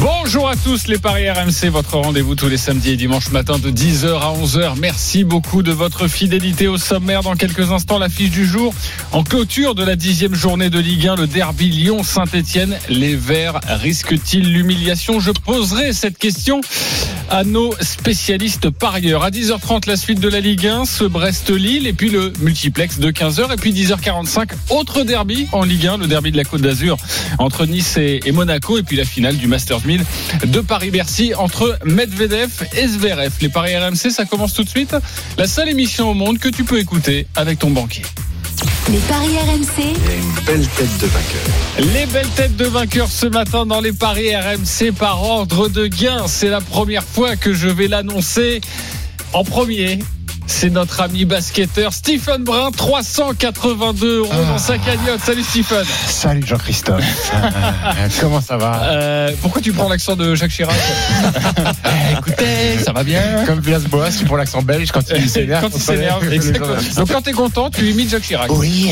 Bonjour à tous les Paris RMC, votre rendez-vous tous les samedis et dimanches matin de 10h à 11h. Merci beaucoup de votre fidélité au sommaire. Dans quelques instants, l'affiche du jour. En clôture de la dixième journée de Ligue 1, le derby Lyon-Saint-Etienne. Les Verts risquent-ils l'humiliation? Je poserai cette question à nos spécialistes parieurs. À 10h30, la suite de la Ligue 1, ce Brest-Lille et puis le multiplex de 15h et puis 10h45, autre derby en Ligue 1, le derby de la Côte d'Azur entre Nice et, Monaco et puis la finale du Masters 1000 de Paris-Bercy entre Medvedev et Zverev. Les paris RMC, ça commence tout de suite. La seule émission au monde que tu peux écouter avec ton banquier. Les paris RMC, une belle tête de vainqueur. Les belles têtes de vainqueurs ce matin dans les paris RMC par ordre de gain. C'est la première fois que je vais l'annoncer en premier. C'est notre ami basketteur Stephen Brun, 382 euros dans sa cagnotte. Salut Stephen. Salut Jean-Christophe. Euh, Comment ça va Euh, pourquoi tu prends l'accent de Jacques Chirac Eh, Écoutez, ça va bien. Comme Villas-Boas, tu prends l'accent belge quand il s'énerve. Quand il s'énerve, exactement. Donc quand t'es content, tu imites Jacques Chirac. Oui.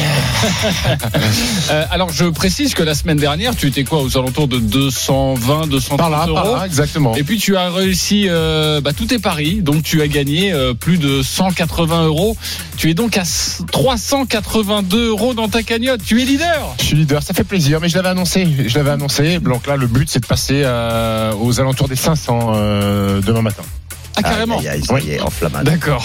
Euh, alors je précise que la semaine dernière, tu étais quoi aux alentours de 220, 230 Par là, euros. par là, exactement. Et puis tu as réussi bah, tous tes paris, donc tu as gagné plus de 180 euros. Tu es donc à 382 euros dans ta cagnotte. Tu es leader. Je suis leader, ça fait plaisir, mais je l'avais annoncé. Je l'avais annoncé. Donc là, le but, c'est de passer euh, aux alentours des 500 euh, demain matin. Ah carrément. Est, enflammade. D'accord.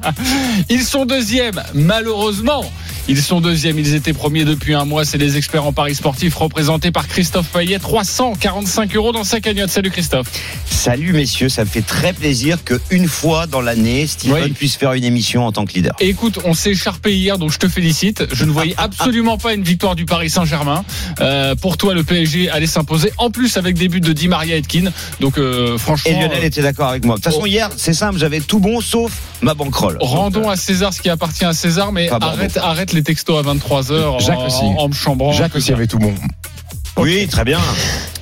Ils sont deuxièmes, malheureusement. Ils sont deuxièmes, ils étaient premiers depuis un mois. C'est les experts en paris sportifs représentés par Christophe Payet. 345 euros dans sa cagnotte. Salut Christophe. Salut messieurs, ça me fait très plaisir qu'une fois dans l'année, Stephen Oui. puisse faire une émission en tant que leader. Et écoute, on s'est écharpé hier, donc je te félicite. Je ne voyais absolument pas une victoire du Paris Saint-Germain. Euh, pour toi, le PSG allait s'imposer. En plus, avec des buts de Di Maria et de Keane. Donc, euh, franchement, Et Lionel était d'accord avec moi. De façon, hier, c'est simple, j'avais tout bon sauf ma banquerolle. euh, rendons à César ce qui appartient à César, mais arrête, arrête les textos à 23h Jacques en, aussi. en me chambrant. Jacques aussi avait tout bon. Oui, très bien.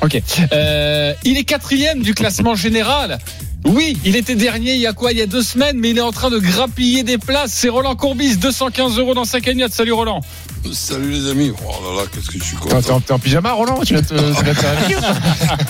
Ok. Euh, il est quatrième du classement général. Oui, il était dernier il y a quoi? Il y a deux semaines, mais il est en train de grappiller des places. C'est Roland Courbis, 215 euros dans sa cagnotte. Salut Roland. Salut les amis. Oh là là, qu'est-ce que je suis T'es content. en, t'es en pyjama, Roland Tu vas te, tu vas te faire un livre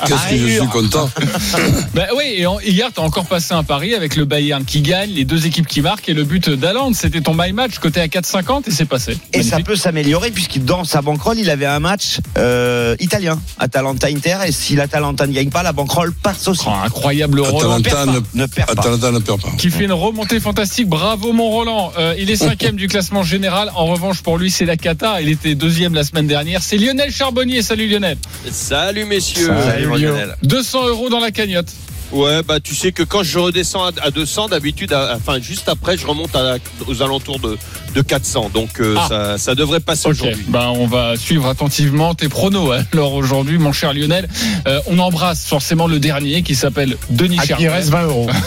Qu'est-ce que je suis content. Bah oui, et en- hier, tu as encore passé un pari avec le Bayern qui gagne, les deux équipes qui marquent et le but d'Aland. C'était ton my match côté à 4,50 et c'est passé. Et ça Magnifique. peut s'améliorer puisqu'il dans sa banquerolle, il avait un match euh, italien, Atalanta Inter. Et si l'Atalanta ne gagne pas, la banquerolle passe aussi. Oh, incroyable Roland. Atalanta ne, Ne perds pas. Atalanta ne perd pas. Qui fait une remontée fantastique. Bravo mon Roland. Euh, il est cinquième du classement général. En revanche, pour lui, c'est la Il était deuxième la semaine dernière. C'est Lionel Charbonnier. Salut Lionel. Salut messieurs. Salut. Lionel. 200 euros dans la cagnotte. Ouais, bah tu sais que quand je redescends à, à 200, d'habitude, enfin juste après, je remonte à, aux alentours de, de 400. Donc euh, Ah. ça, ça devrait passer Ok, aujourd'hui. bah on va suivre attentivement tes pronos. hein. Alors aujourd'hui, mon cher Lionel, euh, on embrasse forcément le dernier qui s'appelle Denis qui Charvet. reste 20 euros.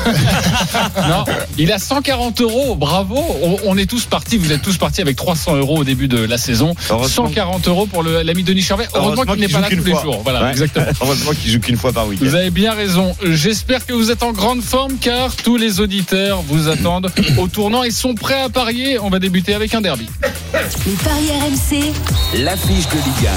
Non, il a 140 euros. Bravo. On, on est tous partis. Vous êtes tous partis avec 300 euros au début de la saison. Heureusement. 140 euros pour l'ami Denis Charvet. Heureusement, Heureusement qu'il n'est pas là tous les fois. jours. Voilà, Ouais. exactement. Heureusement qu'il joue qu'une fois par week-end. Vous avez bien raison. J'espère que vous êtes en grande forme car tous les auditeurs vous attendent au tournant et sont prêts à parier. On va débuter avec un derby. Les paris RMC, L'affiche de Ligue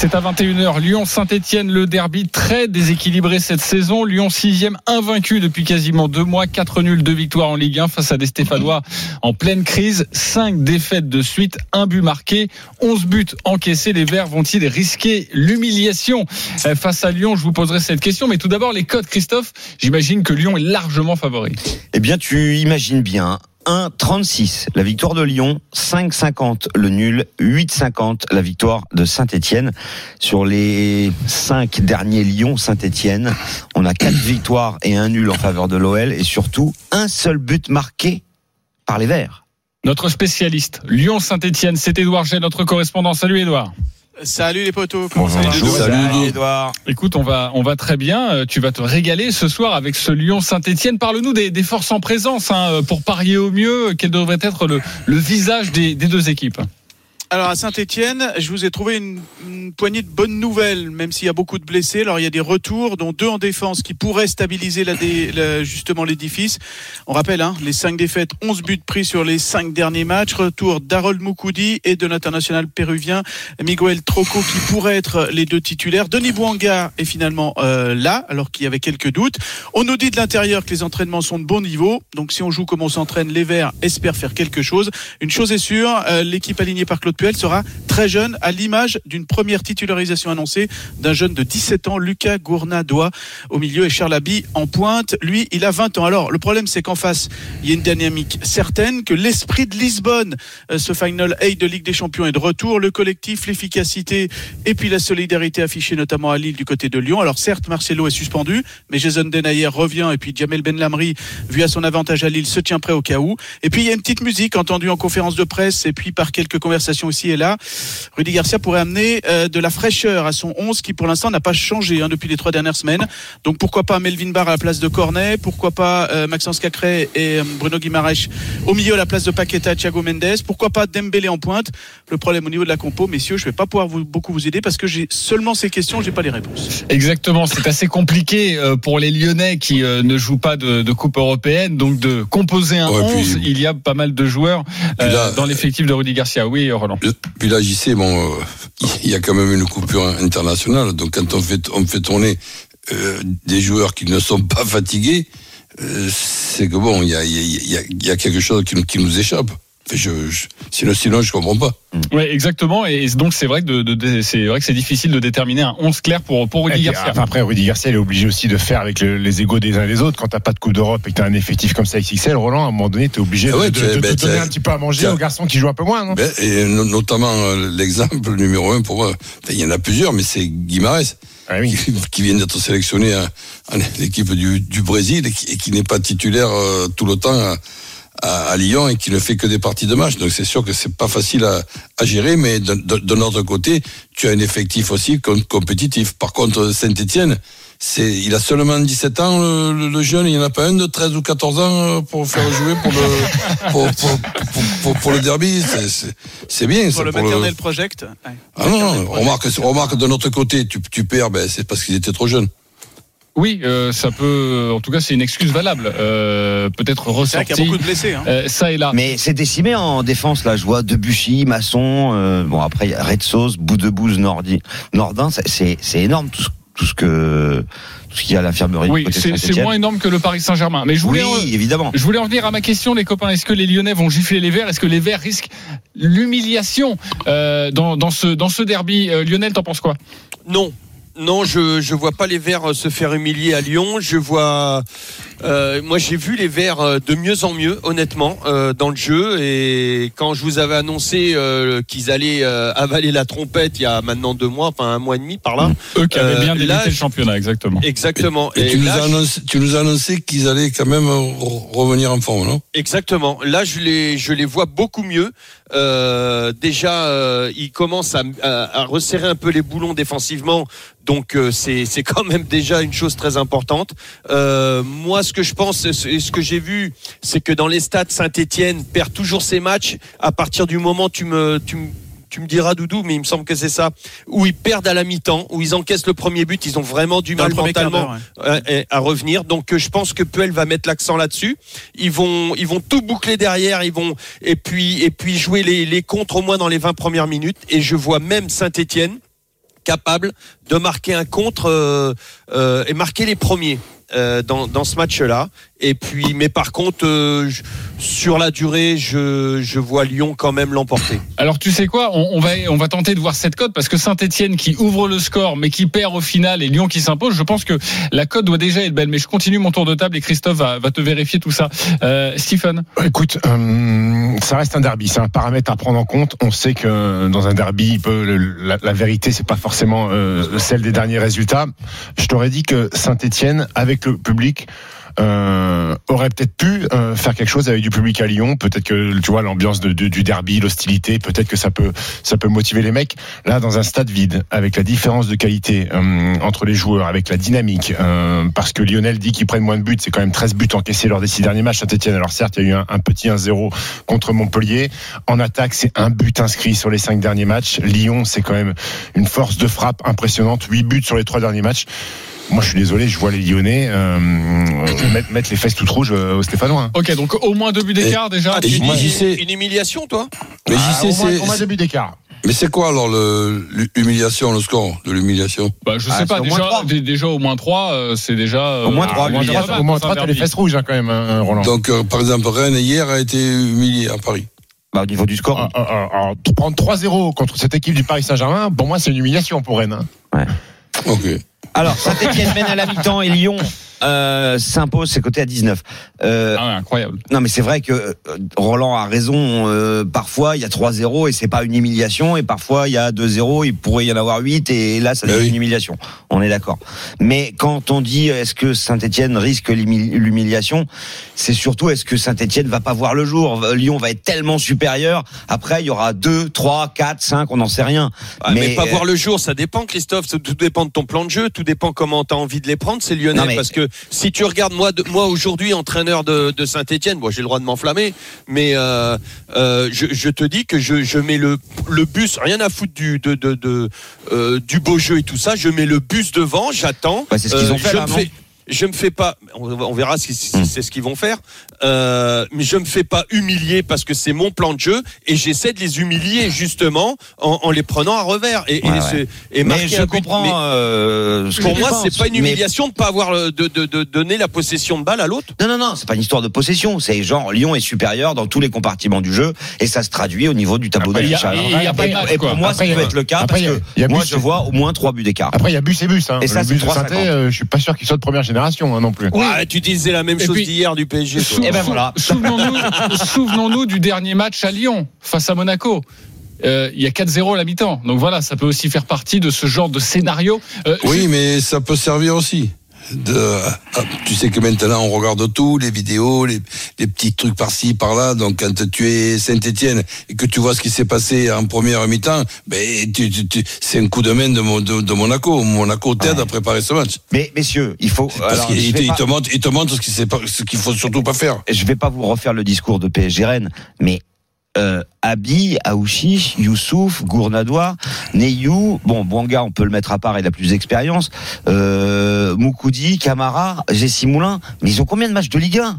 C'est à 21h. Lyon-Saint-Etienne, le derby très déséquilibré cette saison. Lyon 6 invaincu depuis quasiment deux mois. 4 nuls, 2 victoires en Ligue 1 face à des Stéphanois en pleine crise. 5 défaites de suite, un but marqué, 11 buts encaissés. Les Verts vont-ils risquer l'humiliation? Euh, face à Lyon Je vous poserai cette question. Mais tout d'abord, les codes, Christophe. J'imagine que Lyon est largement favori. Eh bien, tu imagines bien. 1,36 la victoire de Lyon, 5,50 le nul, 8,50 la victoire de Saint-Etienne. Sur les 5 derniers Lyon-Saint-Etienne, on a 4 victoires et un nul en faveur de l'OL et surtout un seul but marqué par les Verts. Notre spécialiste, Lyon-Saint-Etienne, c'est Édouard Gay, notre correspondant. Salut Édouard. Salut les potos, comment Bonjour. ça va Salut. Edouard. Écoute, on va, on va très bien. Euh, Tu vas te régaler ce soir avec ce Lyon Saint-Etienne. Parle-nous des, des forces en présence hein, pour parier au mieux. Quel devrait être le, le visage des, des deux équipes Alors à Saint-Etienne, je vous ai trouvé une, poignée de bonnes nouvelles, même s'il y a beaucoup de blessés. Alors il y a des retours, dont deux en défense, qui pourraient stabiliser la- justement l'édifice. On rappelle, hein, les cinq défaites, 11 buts pris sur les cinq derniers matchs. Retour d'Harold Moukoudi et de l'international péruvien Miguel Troco, qui pourraient être les deux titulaires. Denis Bouanga est finalement euh, là, alors qu'il y avait quelques doutes. On nous dit de l'intérieur que les entraînements sont de bon niveau. Donc si on joue comme on s'entraîne, les Verts espèrent faire quelque chose. Une chose est sûre, euh, l'équipe alignée par Claude Puel sera très jeune, à l'image d'une première titularisation annoncée d'un jeune de 17 ans, Lucas Gournadois, au milieu et Charles Abbey en pointe. Lui, il a 20 ans. Alors le problème, c'est qu'en face, il y a une dynamique certaine, que l'esprit de Lisbonne, euh, ce Final 8 de Ligue des Champions est de retour. Le collectif, l'efficacité et puis la solidarité affichée notamment à Lille du côté de Lyon. Alors certes, Marcelo est suspendu, mais Jason Denayer revient et puis Jamel Benlamri, vu à son avantage à Lille, se tient prêt au cas où. Et puis il y a une petite musique entendue en conférence de presse et puis par quelques conversations ici et là. Rudy Garcia pourrait amener euh, de la fraîcheur à son 11 qui pour l'instant n'a pas changé hein, depuis les trois dernières semaines. Donc pourquoi pas Melvin Barr à la place de Cornet, pourquoi pas euh, Maxence Cacré et euh, Bruno Guimaraes au milieu à la place de Paqueta, Thiago Mendes, pourquoi pas Dembélé en pointe? Le problème au niveau de la compo, messieurs, je vais pas pouvoir vous, beaucoup vous aider parce que j'ai seulement ces questions, j'ai pas les réponses. Exactement, c'est assez compliqué euh, pour les Lyonnais qui euh, ne jouent pas de, de Coupe européenne, donc de composer un Ouais, 11, puis- il y a pas mal de joueurs euh, là- dans l'effectif de Rudy Garcia. Oui, Roland. Puis là, j'y sais, bon, euh, il y a quand même une coupure internationale. Donc quand on fait, tourner euh, des joueurs qui ne sont pas fatigués, euh, c'est que bon, il y a, quelque chose qui nous échappe. Je, je, sinon, sinon, je comprends pas. Oui, exactement. Et donc c'est vrai que de, de- de- c'est vrai que c'est difficile de déterminer un 11 clair pour Rudy puis, Garcia. enfin, après, Rudy Garcia, il est obligé aussi de faire avec le- les égaux des uns et des autres. Quand t'as pas de Coupe d'Europe et que t'as un effectif comme ça XXL, Roland, à un moment donné, t'es obligé Ah ouais, de, tu- de- de te donner tiens, un petit peu à manger aux garçons qui jouent un peu moins, non? Ben, et no- notamment euh, l'exemple numéro un pour moi, enfin, il y en a plusieurs, mais c'est Guimarães. Ah oui. qui, qui vient d'être sélectionné à, à l'équipe du, du Brésil et qui, n'est pas titulaire euh, tout le temps à, à, à Lyon et qui ne fait que des parties de match. Donc c'est sûr que c'est pas facile à, à gérer, mais de, de, de notre côté, tu as un effectif aussi com- compétitif. Par contre, Saint-Etienne, c'est, il a seulement 17 ans, le, le- le jeune. Il n'y en a pas un de 13 ou 14 ans euh, pour faire jouer pour le, pour, pour, pour, pour- pour le derby. C'est, c'est, c'est bien. Pour ça, le pour maternel project. ouais. Ah non, non, remarque, remarque de notre côté, tu, tu perds, ben, c'est parce qu'ils étaient trop jeunes. Oui, euh, ça peut. En tout cas, c'est une excuse valable. Euh, Peut-être C'est vrai ressortie. qu'il y a beaucoup de blessés. Hein. euh, ça et là. Mais c'est décimé en défense, là. Je vois Debuchy, Masson, euh, bon, après, il y a Red Sauce, Nordi, Nordin. c'est- énorme tout ce, tout ce que, tout ce qu'il y a à l'infirmerie. Oui, c'est moins énorme que le Paris Saint-Germain. Mais je voulais. Oui, évidemment. Je voulais en venir à ma question, les copains. Est-ce que les Lyonnais vont gifler les Verts? Est-ce que les Verts risquent l'humiliation euh, dans, dans, ce, dans ce derby? Euh, Lionel, t'en penses quoi? Non. Non, je je vois pas les Verts se faire humilier à Lyon. Je vois, euh, moi j'ai vu les Verts euh, de mieux en mieux, honnêtement, euh, dans le jeu. Et quand je vous avais annoncé euh, qu'ils allaient euh, avaler la trompette il y a maintenant deux mois, enfin un mois et demi par là, Eux qui avaient Euh, bien débuté là, le championnat, exactement. exactement. Et, tu, nous as annoncé, tu nous as annoncé qu'ils allaient quand même re- revenir en forme, non? Exactement. Là, je les, je les vois beaucoup mieux. Euh, déjà, euh, ils commencent à, à- à resserrer un peu les boulons défensivement. Donc, euh, c'est, c'est quand même déjà une chose très importante. Euh, moi, ce que je pense, et ce que j'ai vu, c'est que dans les stades, Saint-Etienne perd toujours ses matchs. À partir du moment, où tu me, tu me tu me diras Doudou, mais il me semble que c'est ça, où ils perdent à la mi-temps, où ils encaissent le premier but, ils ont vraiment du mal mentalement ouais. euh, à revenir. Donc euh, je pense que Puel va mettre l'accent là-dessus. Ils vont ils vont tout boucler derrière, ils vont et puis et puis jouer les, les contres au moins dans les 20 premières minutes et je vois même Saint-Étienne capable de marquer un contre euh, euh, et marquer les premiers. Euh, dans, dans ce match-là. Et puis, mais par contre, euh, je- sur la durée, je, je vois Lyon quand même l'emporter. Alors tu sais quoi on, on va on va tenter de voir cette cote parce que Saint-Etienne qui ouvre le score mais qui perd au final et Lyon qui s'impose. Je pense que la cote doit déjà être belle. Mais je continue mon tour de table et Christophe va, va te vérifier tout ça. Euh, Stephen. Écoute, euh, ça reste un derby, c'est un paramètre à prendre en compte. On sait que dans un derby, il peut, le- la, la vérité, c'est pas forcément euh, celle des derniers résultats. Je t'aurais dit que Saint-Étienne, avec le public, euh, aurait peut-être pu euh, faire quelque chose avec du public à Lyon. Peut-être que tu vois l'ambiance de- du derby, l'hostilité, peut-être que ça peut ça peut motiver les mecs. Là, dans un stade vide, avec la différence de qualité euh, entre les joueurs, avec la dynamique, parce que Lionel dit qu'ils prennent moins de buts, c'est quand même 13 buts encaissés lors des six derniers matchs. Saint-Etienne, alors certes, il y a eu un, un petit 1-0 contre Montpellier. En attaque, c'est un but inscrit sur les cinq derniers matchs. Lyon, c'est quand même une force de frappe impressionnante. 8 buts sur les trois derniers matchs. Moi, je suis désolé, je vois les Lyonnais euh, mettre, mettre les fesses toutes rouges euh, aux Stéphanois. hein. Ok, donc au moins deux buts d'écart déjà. Ah, une, moi, j'y une- sais. une humiliation, toi Mais Ah, j'y au sais, moins- c'est- au moins deux buts d'écart. mais c'est quoi alors l'humiliation, le score de l'humiliation? Bah, je Ah, sais pas, c'est au moins déjà, trois. déjà au moins 3, c'est déjà. euh, Au moins trois, Au moins l'humiliation. trois, au moins trois, t'as les fesses rouges hein, quand même, hein, Roland. Donc, euh, par exemple, Rennes hier a été humilié à Paris. Bah, au niveau du score. Ah, ah, prendre 3-0 contre cette équipe du Paris Saint-Germain, pour moi, c'est une humiliation pour Rennes. hein. Ok. Alors, Saint-Etienne mène à la mi-temps et Lyon euh, s'impose, c'est coté à 19. Euh, Ah ouais, incroyable. Non, mais c'est vrai que euh, Roland a raison. euh, parfois, il y a 3-0 et c'est pas une humiliation. Et parfois, il y a 2-0, il pourrait y en avoir 8 et là, ça devient oui. une humiliation. On est d'accord. Mais quand on dit est-ce que Saint-Etienne risque l'humi- l'humiliation, c'est surtout est-ce que Saint-Etienne va pas voir le jour? Lyon va être tellement supérieur. Après, il y aura 2, 3, 4, 5, on n'en sait rien. Ah, mais, pas euh, voir le jour, ça dépend, Christophe. Ça- Tout dépend de ton plan de jeu, tout dépend comment tu as envie de les prendre, c'est Lionel. Non, mais- Parce que si tu regardes moi, de- moi aujourd'hui, entraîneur de, de Saint-Etienne, bon, j'ai le droit de m'enflammer, mais euh, euh, je, je te dis que je, je mets le, le bus, rien à foutre du, de, de, de, euh, du beau jeu et tout ça, je mets le bus devant, j'attends. Bah, c'est ce qu'ils ont fait, je là, me non fais- je me fais pas, on on verra si, si Hmm. c'est ce qu'ils vont faire, euh, mais je me fais pas humilier parce que c'est mon plan de jeu et j'essaie de les humilier justement en, en les prenant à revers et, et Ouais, se- ouais. et mais marquer je comprends. Mais euh, ce pour moi, c'est pas une mais- humiliation de pas avoir le- de, de, de donner la possession de balle à l'autre. Non, non, non, c'est pas une histoire de possession. C'est genre Lyon est supérieur dans tous les compartiments du jeu et ça se traduit au niveau du tableau Après, il y a- d'affichage. Et- match, Et pour moi, Après, ça peut être le cas après, parce que moi, bus- je vois au moins trois buts d'écart. Après, il y a bus et bus. Hein. Et ça, c'est bus de 3,50. Saint-Etienne, euh, je suis pas sûr qu'il soit de première génération hein, non plus. Ouais, tu disais la même Et chose d'hier du PSG. Sou- Eh ben voilà. Souvenons-nous souvenons-nous du dernier match à Lyon face à Monaco. Euh, il y a 4-0 à la mi-temps. Donc voilà, ça peut aussi faire partie de ce genre de scénario. Euh, Oui, mais ça peut servir aussi. De, ah, tu sais que maintenant on regarde tout, les vidéos, les, les petits trucs par-ci, par-là. Donc quand tu es Saint-Etienne et que tu vois ce qui s'est passé en première mi-temps, ben, tu, tu- tu- c'est un coup de main de, de, de Monaco. Monaco t'aide à préparer ce match. Mais messieurs, il faut. Parce qu'il te, pas- montre, il te montre ce qu'il qu'il faut surtout pas faire. je vais pas vous refaire le discours de PSG Rennes, mais euh, Abi, Aouchiche, Youssouf, Gournadois, Neyou, bon, Bouanga, on peut le mettre à part, il a plus d'expérience, euh, Moukoudi, Camara, Jessie Moulin, mais ils ont combien de matchs de Ligue 1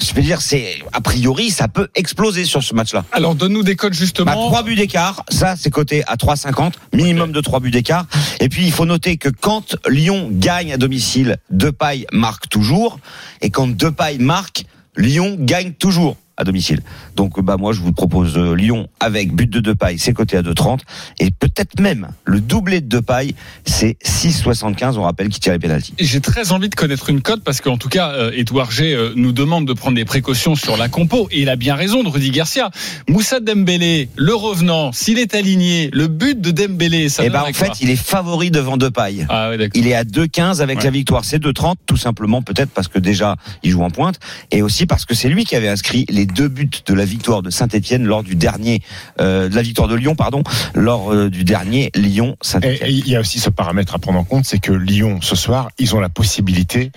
Je veux dire, c'est a priori, ça peut exploser sur ce match-là. Alors donne-nous des codes Bah, justement. 3 buts d'écart, ça c'est coté à 3,50, minimum de 3 buts d'écart. Et puis il faut noter que quand Lyon gagne à domicile, Depay marque toujours, et quand Depay marque, Lyon gagne toujours à domicile. Donc bah moi je vous propose euh, Lyon avec but de Depay, c'est coté à 2,30 et peut-être même le doublé de Depay, c'est 6,75. On rappelle qu'il tire les pénaltys. J'ai très envie de connaître une cote parce qu'en tout cas, euh, Edouard G euh, nous demande de prendre des précautions sur la compo et il a bien raison de Rudy Garcia. Moussa Dembélé, le revenant, s'il est aligné, le but de Dembélé, ça Et bah donnerait en fait il est favori devant Depay. Ah ouais. Il est à 2,15 avec Ouais. la victoire. C'est 2,30 tout simplement peut-être parce que déjà il joue en pointe et aussi parce que c'est lui qui avait inscrit les deux buts de la victoire de Saint-Etienne lors du dernier euh, de la victoire de Lyon pardon lors euh, du dernier Lyon Et il y a aussi ce paramètre à prendre en compte, c'est que Lyon, ce soir, ils ont la possibilité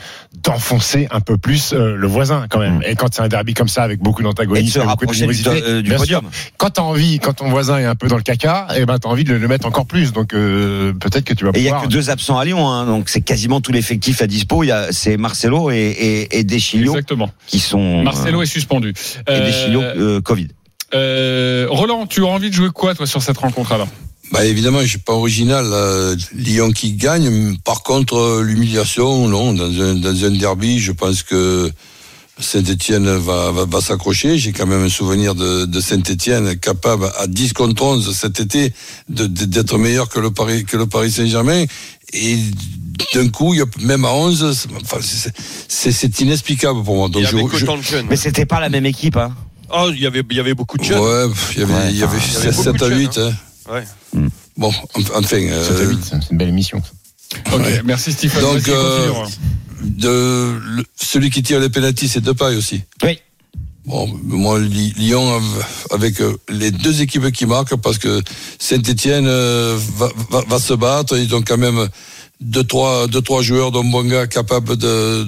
d'enfoncer un peu plus euh, le voisin quand même. Mm. Et quand c'est un derby comme ça, avec beaucoup de d'antagonisme, beaucoup rapprocher du, sûr, podium. quand t'as envie, quand ton voisin est un peu dans le caca, et ben t'as envie de le, le mettre encore plus. Donc peut-être que tu vas Et il y a que deux absents à Lyon, hein, donc c'est quasiment tout l'effectif à dispo. Il y a c'est Marcelo et, et, et Deschilio qui sont Marcelo est suspendu. Euh, et Euh, Deschilio euh, Covid. euh, Roland, tu as envie de jouer quoi toi sur cette rencontre alors? Bah évidemment, je suis pas original. euh, Lyon qui gagne. Par contre, euh, l'humiliation, non. Dans un, dans un derby, je pense que Saint-Etienne va, va, va s'accrocher. J'ai quand même un souvenir de, de Saint-Etienne capable à 10 contre 11 cet été de- de- d'être meilleur que le Paris, que le Paris Saint-Germain. Et d'un coup, même à 11, c'est- enfin, inexplicable pour moi. Donc Il y avait je, je- autant de jeunes. Mais c'était pas la même équipe. Hein. Oh, il y avait, il y avait beaucoup de jeunes. ouais, il y avait, Ouais, il y avait enfin, il y avait 7 beaucoup à de 8. jeunes, hein. Ouais. Bon, enfin, C'est euh, à huit, c'est une belle émission. Ok, Ouais. merci Stephen. Donc, euh, de, le- celui qui tire les pénaltys, c'est Depay aussi. Oui. Bon, moi, Lyon, av- avec euh, les deux équipes qui marquent, parce que Saint-Etienne va, va, va se battre, ils ont quand même deux, trois, deux, trois joueurs, dont Bonga, capables de,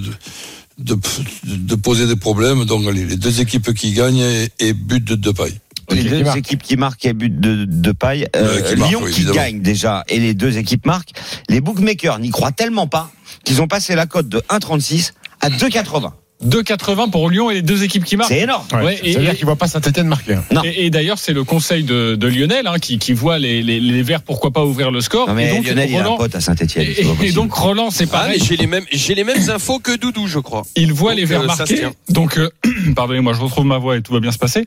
de, de, de poser des problèmes. Donc, allez, les deux équipes qui gagnent et, et but de Depay. Les Ok, deux qui équipes qui marquent et but de, de paille. Euh, qui Lyon oui, qui gagne déjà et les deux équipes marquent. Les bookmakers n'y croient tellement pas qu'ils ont passé la cote de 1,36 à 2,80. 2,80 pour Lyon et les deux équipes qui marquent. C'est énorme. Ouais, Ouais, et- ça veut et- dire qu'il voit pas Saint-Etienne marquer. Non. Et, et d'ailleurs, c'est le conseil de, de Lionel hein, qui, qui voit les, les, les Verts, pourquoi pas ouvrir le score. Non mais et donc, Lionel, il a un Roland, pote à Saint-Etienne. et, et donc Roland, c'est Ah, pareil. j'ai les mêmes, j'ai les mêmes infos que Doudou, je crois. il voit Donc, les Verts euh, ça se marquer. tient. Donc, euh, pardonnez-moi, je retrouve ma voix et tout va bien se passer.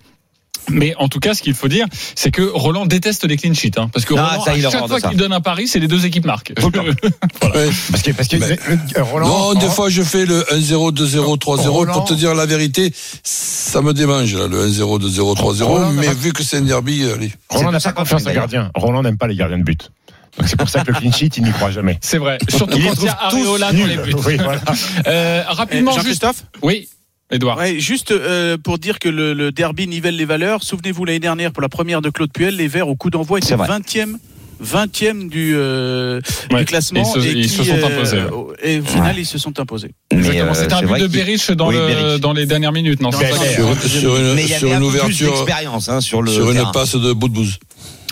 Mais en tout cas, ce qu'il faut dire, c'est que Roland déteste les clean sheets. Hein, parce que Ah, Roland, ça, il à chaque fois qu'il donne un pari, c'est les deux équipes marquent. Ouais. Parce que, parce que Mais- euh, Roland. non, des fois je fais le 1-0, 2-0, 3-0. Roland- Pour te dire la vérité, ça me démange, là, le 1-0, 2-0, 3-0. Roland n'a Mais vu que c'est un derby, allez. Roland C'est n'a pas confiance aux gardiens. Roland n'aime pas les gardiens de but. Donc c'est pour ça que le clean sheet, il n'y croit jamais. C'est vrai. Surtout Il quand il y a Areola dans les buts. Oui, voilà. Euh, Eh, rapidement, juste. Jean-Christophe Oui, Edouard. Ouais, juste euh, pour dire que le, le derby nivelle les valeurs. Souvenez-vous l'année dernière pour la première de Claude Puel, les Verts au coup d'envoi étaient C'est vrai. 20e 20e du, euh, Ouais. du classement Ils se- et, ils qui, se sont euh, imposés. et au final Ouais. ils se sont imposés. C'était un but de. Berich dans, Oui, le, Berich. dans les dernières minutes. Non, Dans. Sur, sur une, Mais il y sur avait une un peu plus ouverture, hein, sur le sur une passe de bout de bouse.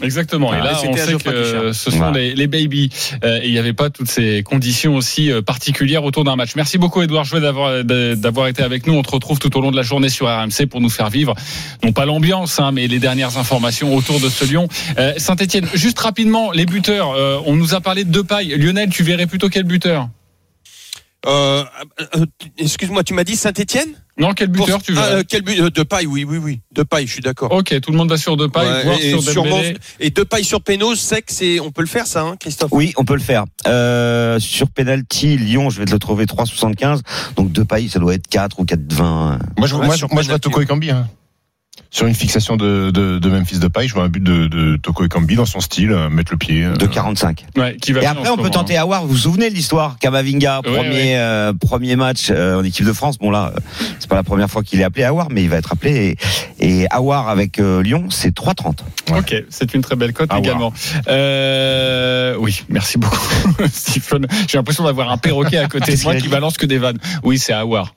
Exactement. Et Ah, là, et on sait que ce sont Voilà. les, les baby. Euh, et il n'y avait pas toutes ces conditions aussi euh, particulières autour d'un match. Merci beaucoup, Edouard Jouet, d'avoir d'avoir été avec nous. On te retrouve tout au long de la journée sur RMC pour nous faire vivre, non pas l'ambiance, hein, mais les dernières informations autour de ce Lyon. Euh, Saint-Etienne, juste rapidement, les buteurs. euh, on nous a parlé de deux pailles. Lionel, tu verrais plutôt quel buteur? Euh, euh, Excuse-moi, tu m'as dit Saint-Etienne Non, quel buteur tu verrais Quel but euh, De paille, oui, oui, oui. De paille, je suis d'accord. Ok, tout le monde va sur deux pailles, Ouais, voire et, sur sûrement- Dembélé. et de paille sur Pénose, c'est que c'est, on peut le faire ça, hein, Christophe? Oui, on peut le faire. Euh, sur penalty, Lyon, je vais te le trouver 3,75. Donc deux pailles, ça doit être 4 ou 4,20. Moi, je, Ouais, moi, moi, je vois. Toko Ekambi. Hein. Sur une fixation de, de, de Memphis de paille, je vois un but de, de Toko Ekambi dans son style, euh, mettre le pied. euh, De 45. Ouais, qui va Et après, on peut tenter hein. Awar. Vous vous souvenez de l'histoire? Kamavinga, Ouais, premier, ouais. euh, premier match euh, en équipe de France. Bon là, c'est pas la première fois qu'il est appelé Awar, mais il va être appelé. Et, et Awar avec euh, Lyon, c'est 3,30. Ok, c'est une très belle cote également. Euh, oui, merci beaucoup, Stephen. J'ai l'impression d'avoir un perroquet à côté de moi qui balance que des vannes. Oui, c'est voir.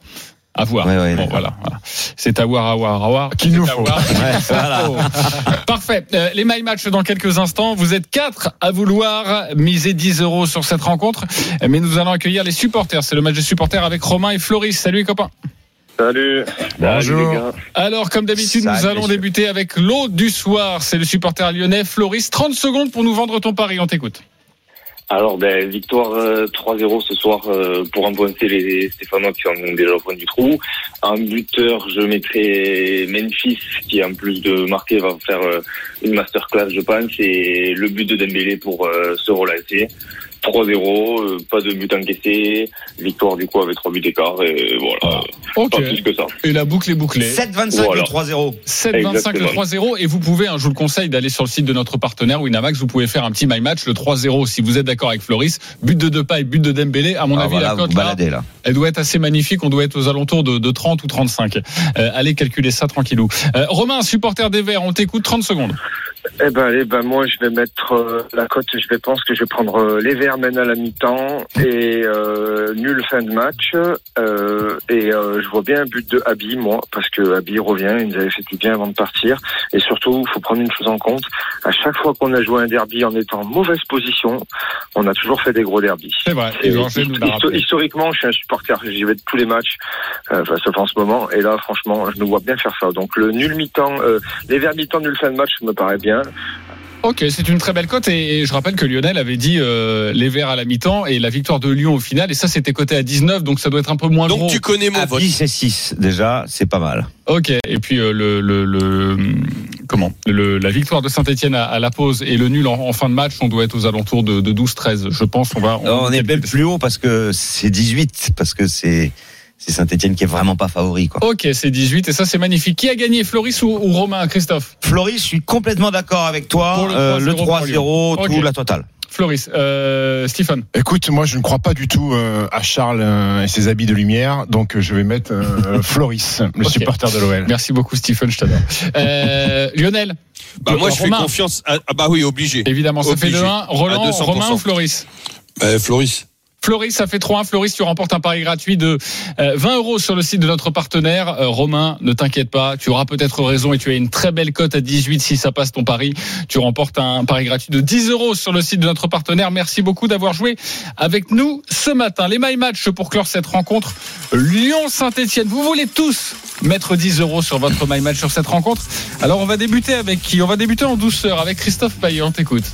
À voir. Ouais, ouais, bon, voilà, voilà. C'est à voir, à voir, à voir. Qu'il nous faut. voir. Ouais, voilà. Parfait. Euh, les My Match dans quelques instants. Vous êtes quatre à vouloir miser 10 euros sur cette rencontre. Mais nous allons accueillir les supporters. C'est le match des supporters avec Romain et Floris. Salut les copains. Salut. Bonjour. Salut, les gars. Alors, comme d'habitude, nous allons messieurs. débuter avec l'eau du soir. C'est le supporter lyonnais Floris. 30 secondes pour nous vendre ton pari. On t'écoute. Alors, ben, victoire euh, 3-0 ce soir euh, pour enfoncer les Stéphanois qui sont déjà au fond du trou. En buteur, je mettrai Memphis qui, en plus de marquer, va faire euh, une masterclass, je pense. Et le but de Dembélé pour euh, se relancer. 3-0, euh, pas de but encaissé. Victoire du coup avec 3 buts d'écart. Et voilà, Ok. pas plus que ça. Et la boucle est bouclée. 7,25 Voilà. le 3-0. 7,25 le Exactement. 3-0 et vous pouvez, hein, je vous le conseille d'aller sur le site de notre partenaire Winamax, vous pouvez faire un petit my match le 3-0 si vous êtes d'accord avec Floris. But de Depay, but de Dembélé. À mon Ah, avis, voilà, la cote là, elle doit être assez magnifique. On doit être aux alentours de, de 30 ou 35. Euh, allez calculer ça tranquillou. Euh, Romain, supporter des Verts, on t'écoute 30 secondes. Eh ben, allez, ben moi je vais mettre euh, la cote. Je vais pense que je vais prendre euh, les Verts mènent à la mi-temps et euh, nul fin de match. Euh, et euh, je vois bien un but de Abi, moi, parce que Abi revient. Il nous avait fait du bien avant de partir. Et surtout, il faut prendre une chose en compte. À chaque fois qu'on a joué un derby en étant en mauvaise position, on a toujours fait des gros derbys. C'est vrai. Et histo- historiquement, je suis un supporter, j'y vais de tous les matchs, euh, enfin, sauf en ce moment. Et là, franchement, je nous vois bien faire ça. Donc le nul mi-temps, euh, les verts mi-temps, nul fin de match, me paraît bien. Ok, c'est une très belle cote et, je rappelle que Lionel avait dit euh, les Verts à la mi-temps et la victoire de Lyon au final. Et ça, c'était coté à 19, donc ça doit être un peu moins Donc gros. tu connais mon À vote. 10 et 6, déjà, c'est pas mal. Ok, et puis euh, le, le, le- comment? Le, la victoire de Saint-Etienne à, à la pause et le nul en, en fin de match, on doit être aux alentours de, de 12-13. Je pense on va. On, est même plus haut parce que c'est 18, parce que c'est c'est Saint-Etienne qui est vraiment pas favori. Quoi. Ok, c'est 18 et ça c'est magnifique. Qui a gagné, Floris ou, ou Romain, Christophe? Floris, je suis complètement d'accord avec toi. Le Euh, le 3-0 pour 3-0, Lyon. tout la totale. Floris, euh, Stephen. Écoute, moi je ne crois pas du tout euh, à Charles euh, et ses habits de lumière, donc euh, je vais mettre euh, Floris, le supporter de l'OL. Merci beaucoup Stephen, je t'adore. Euh, Lionel. Bah, moi, je fais Romain, confiance. à- ah bah oui, obligé. Évidemment, ça Obligé. fait 2-1. Roland, À 200%. Romain ou Floris? Ben, Floris. Floris, ça fait 3-1. Floris, tu remportes un pari gratuit de euh, 20 euros sur le site de notre partenaire. Euh, Romain, ne t'inquiète pas, tu auras peut-être raison et tu as une très belle cote à 18 si ça passe ton pari. Tu remportes un pari gratuit de 10 euros sur le site de notre partenaire. Merci beaucoup d'avoir joué avec nous ce matin. Les My Match pour clore cette rencontre. Lyon-Saint-Etienne. Vous voulez tous mettre 10 euros sur votre My Match sur cette rencontre. Alors on va débuter avec qui? On va débuter en douceur avec Christophe Payet. On t'écoute.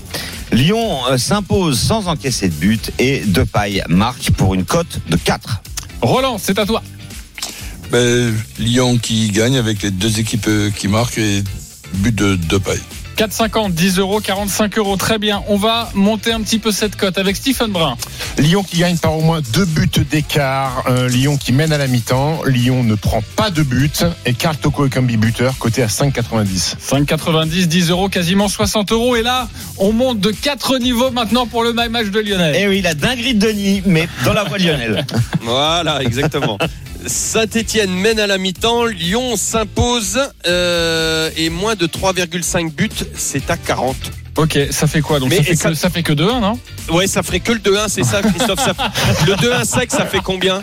Lyon euh, s'impose sans encaisser de but et Depay marque pour une cote de 4. Roland, c'est à toi. Ben, Lyon qui gagne avec les deux équipes euh, qui marquent et but de, de paille. 4,50, 10 euros, 45 euros. Très bien. On va monter un petit peu cette cote avec Stephen Brun. Lyon qui gagne par au moins deux buts d'écart. Euh, Lyon qui mène à la mi-temps. Lyon ne prend pas de but. Et Karl Toko Ekambi buteur, côté à 5,90. 5,90, 10 euros, quasiment 60 euros. Et là, on monte de 4 niveaux maintenant pour le My Match de Lionel. Eh oui, la dinguerie de Denis, mais dans la voie de Lionel. Voilà, exactement. Saint-Etienne mène à la mi-temps, Lyon s'impose euh, et moins de 3,5 buts, c'est à 40. Ok, ça fait quoi Donc Mais ça fait, ça- que, ça fait que 2-1, non? Ouais, ça ferait que le 2-1, c'est ça, Christophe ça- Le 2-1 sec, ça fait combien?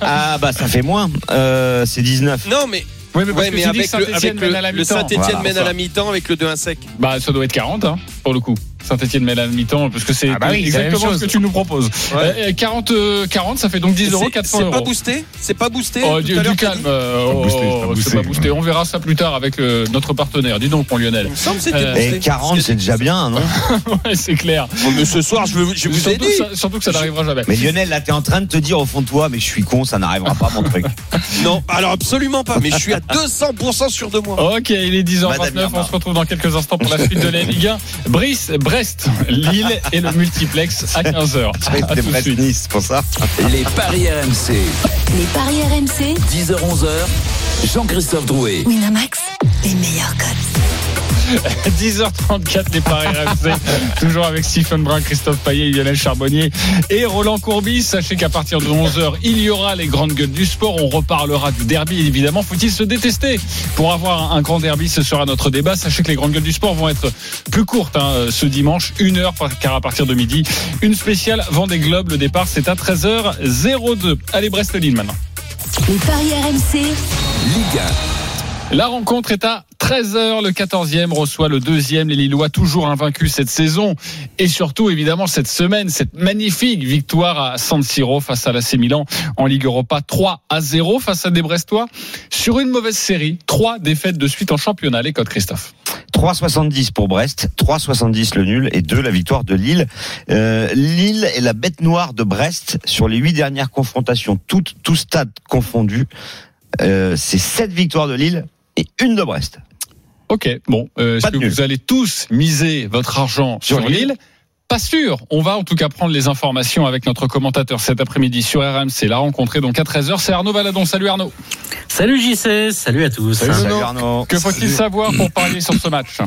Ah bah ça fait moins, euh, c'est 19. Non, mais, Oui, mais parce ouais, que mais avec, que le, Saint-Etienne avec mène le, à la le mi-temps. Saint-Etienne Voilà, mène ça. à la mi-temps avec le 2-1 sec. Bah, ça doit être 40, hein, pour le coup. Saint-Etienne à la mi-temps, parce que c'est Ah bah oui, c'est exactement ce que tu nous proposes. Euh, 40, euh, 40, ça fait donc 10 euros, C'est- 400 C'est euros. pas boosté C'est pas boosté Oh, tout du, à l'heure, du calme, dit euh, Pas boosté, oh, pas boosté. c'est pas boosté. On verra ça plus tard avec euh, notre partenaire. Dis donc, mon Lionel. Il me semble que c'était Euh, boosté. Et 40 c'est déjà bien, non ouais, c'est clair. Oh, mais ce soir, je, veux- je vous ai surtout, dit. ça, surtout que ça n'arrivera jamais. Mais Lionel, là t'es en train de te dire au fond de toi, mais je suis con, ça n'arrivera pas mon truc. Non, alors absolument pas, mais je suis à 200% sûr de moi. Ok, il est 10h29. Madame On se retrouve dans quelques instants pour la suite de la Ligue 1. Brice, Brest, Lille et le multiplex à 15h. C'était À tout de Brest suite. Nice, c'est pour ça. Les paris RMC. Les paris RMC. 10h-11h. Jean-Christophe Drouet. Winamax, les meilleurs codes. 10h34, les paris RMC. Toujours avec Stephen Brun, Christophe Payet, Lionel Charbonnier et Roland Courbis. Sachez qu'à partir de 11h, il y aura les grandes gueules du sport. On reparlera du derby. Évidemment, faut-il se détester pour avoir un grand derby? Ce sera notre débat. Sachez que les grandes gueules du sport vont être plus courtes hein, ce dimanche, une heure, car à partir de midi, une spéciale Vendée Globe. Le départ, c'est à 13h02. Allez, Brest-Lille maintenant. Les paris RMC. Ligue La rencontre est à 13h. Le 14e reçoit le deuxième. Les Lillois toujours invaincus cette saison. Et surtout, évidemment, cette semaine, cette magnifique victoire à San Siro face à l'AC Milan en Ligue Europa 3 à 0 face à des Brestois sur une mauvaise série. Trois défaites de suite en championnat. Les codes, Christophe. 3,70 pour Brest, 3,70 le nul et 2 la victoire de Lille. Euh, Lille est la bête noire de Brest sur les huit dernières confrontations, toutes, tout stade confondu. Euh, c'est 7 victoires de Lille et une de Brest. Ok, bon, euh, est-ce que nul. vous allez tous miser votre argent sur, Sur Lille Pas sûr. On va en tout cas prendre les informations avec notre commentateur cet après-midi sur RMC. La rencontre est donc à 13h. C'est Arnaud Valadon. Salut Arnaud. Salut JC, salut à tous. Salut. Salut Arnaud. Que faut-il savoir pour parier sur ce match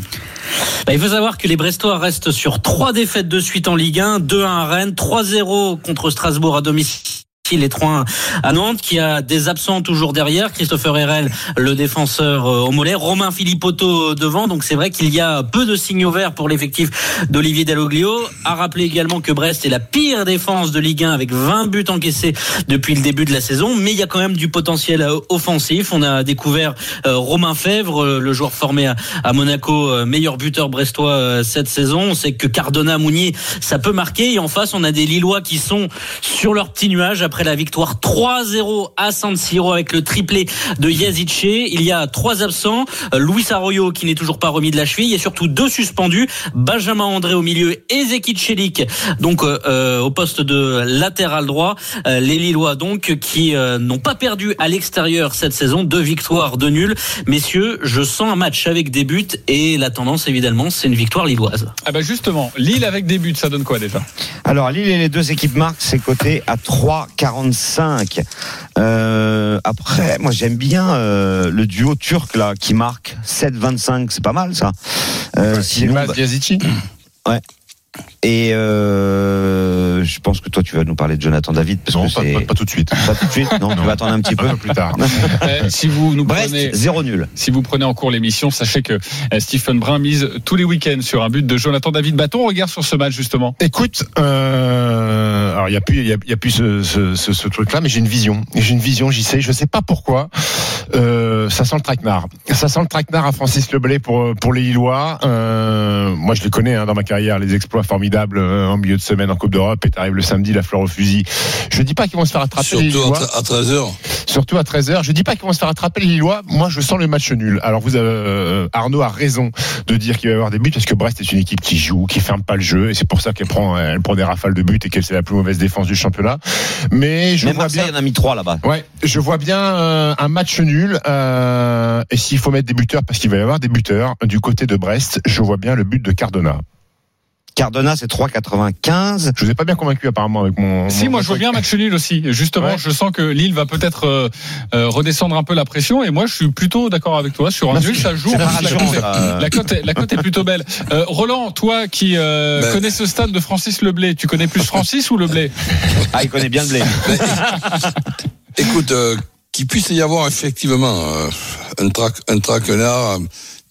Bah, il faut savoir que les Brestois restent sur trois défaites de suite en Ligue 1, 2-1 à Rennes, 3-0 contre Strasbourg à domicile. Les 3 à Nantes, qui a des absents toujours derrière. Christopher Herel, le défenseur euh, au mollet. Romain Filipotto devant. Donc c'est vrai qu'il y a peu de signaux verts pour l'effectif d'Olivier Dalloglio. À rappeler également que Brest est la pire défense de Ligue 1 avec 20 buts encaissés depuis le début de la saison. Mais il y a quand même du potentiel euh, offensif. On a découvert euh, Romain Fèvre, le joueur formé à, Monaco, meilleur buteur brestois cette saison. On sait que Cardona, Mounier, ça peut marquer. Et en face, on a des Lillois qui sont sur leur petit nuage après la victoire 3-0 à San Siro avec le triplé de Yazice. Il y a trois absents. Euh, Luis Arroyo qui n'est toujours pas remis de la cheville. Il y a surtout deux suspendus. Benjamin André au milieu et Zeki Celik donc euh, euh, au poste de latéral droit. Euh, les Lillois donc qui euh, n'ont pas perdu à l'extérieur cette saison. Deux victoires, deux nuls. Messieurs, je sens un match avec des buts et la tendance évidemment c'est une victoire lilloise. Ah bah justement, Lille avec des buts, ça donne quoi déjà? Alors Lille et les deux équipes marquent, c'est coté à 3,45. Euh, après, moi j'aime bien euh, le duo turc là qui marque 7,25, c'est pas mal ça. Euh, sinon, bah, Yazici Et euh, je pense que toi, tu vas nous parler de Jonathan David. Parce Non, que pas, c'est- pas- pas tout de suite. Pas tout de suite Non, tu vas attendre un petit peu. Un peu plus tard. Euh, si vous nous Brest, prenez, zéro nul. si vous prenez en cours l'émission, sachez que euh, Stephen Brun mise tous les week-ends sur un but de Jonathan David. Bâton, regarde sur ce match justement. Écoute, euh, alors il y a plus, il y a, y a plus ce, ce, ce, ce truc-là, mais j'ai une vision. J'ai une vision, j'y sais, je sais pas pourquoi. Euh, ça sent le traquenard. Ça sent le traquenard à Francis Leblay pour pour les Lillois. Euh, moi, je les connais hein, dans ma carrière, les exploits formidables euh, en milieu de semaine en Coupe d'Europe. Et t'arrives le samedi, la fleur au fusil. Je dis pas qu'ils vont se faire attraper les Surtout Lillois. à, 13h. surtout à 13h. Je dis pas qu'ils vont se faire attraper les Lillois. Moi, je sens le match nul. Alors, vous avez, euh, Arnaud a raison de dire qu'il va y avoir des buts parce que Brest est une équipe qui joue, qui ferme pas le jeu, et c'est pour ça qu'elle prend, elle prend des rafales de buts et qu'elle c'est la plus mauvaise défense du championnat. Mais je Même vois Marseille bien. en a mis trois là-bas. Ouais, je vois bien euh, un match nul. euh, et s'il faut mettre des buteurs, parce qu'il va y avoir des buteurs du côté de Brest, je vois bien le but de Cardona. Cardona, c'est 3,95. Je vous ai pas bien convaincu apparemment avec mon. Si, mon- moi je vois bien un match nul aussi. Justement, Ouais. je sens que Lille va peut-être euh, euh, redescendre un peu la pression. Et moi, je suis plutôt d'accord avec toi sur un nul. Ça joue. la, cote est, ça. la cote est- la cote est plutôt belle. Euh, Roland, toi qui euh, Ben. connais ce stade de Francis Leblay, tu connais plus Francis ou Leblay? Ah, il connaît bien le blé. Écoute, euh, qu'il puisse y avoir effectivement euh, un, trac, un traquenard, euh,